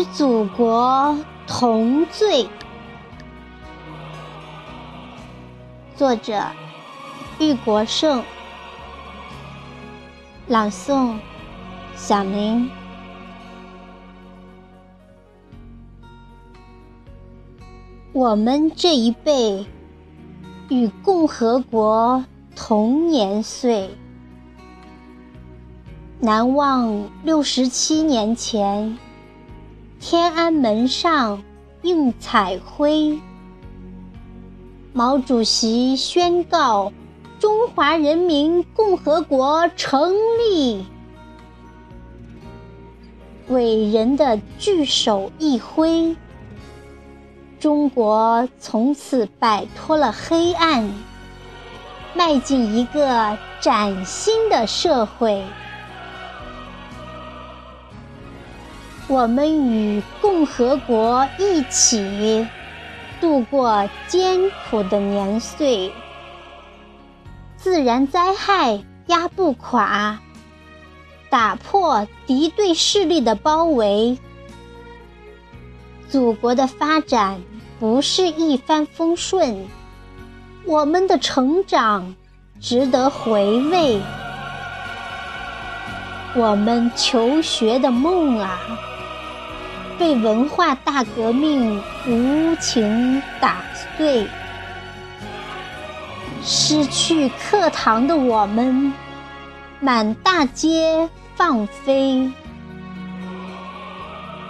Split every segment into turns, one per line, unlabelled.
与祖国同醉。作者：玉国胜。朗诵：小林。我们这一辈与共和国同年岁。难忘六十七年前，天安门上映彩辉，毛主席宣告中华人民共和国成立。伟人的巨手一挥，中国从此摆脱了黑暗，迈进一个崭新的社会。我们与共和国一起度过艰苦的年岁，自然灾害压不垮，打破敌对势力的包围。祖国的发展不是一帆风顺，我们的成长值得回味。我们求学的梦啊！被文化大革命无情打碎，失去课堂的我们，满大街放飞，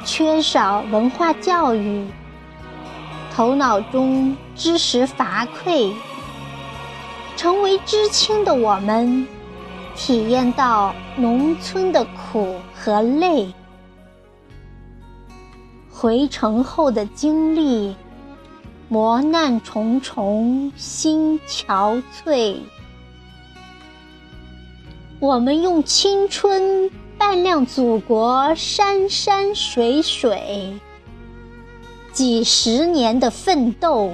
缺少文化教育，头脑中知识乏匮，成为知青的我们，体验到农村的苦和累。回城后的经历，磨难重重，心憔悴。我们用青春扮靓祖国山山水水，几十年的奋斗，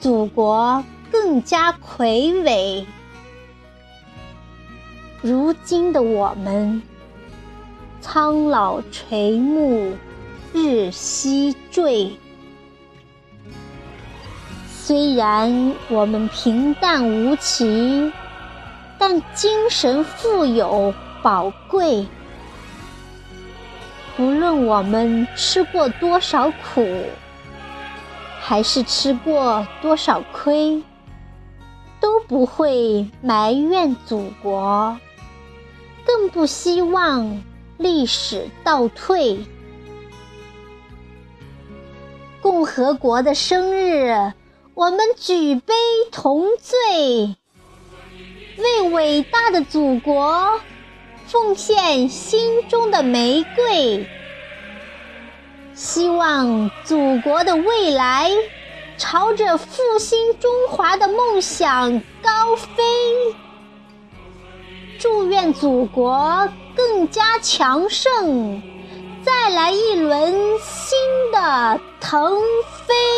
祖国更加魁伟。如今的我们，苍老垂暮。日西坠，虽然我们平淡无奇，但精神富有宝贵。不论我们吃过多少苦，还是吃过多少亏，都不会埋怨祖国，更不希望历史倒退。共和国的生日，我们举杯同醉，为伟大的祖国奉献心中的玫瑰。希望祖国的未来朝着复兴中华的梦想高飞。祝愿祖国更加强盛。再来一轮新腾飞。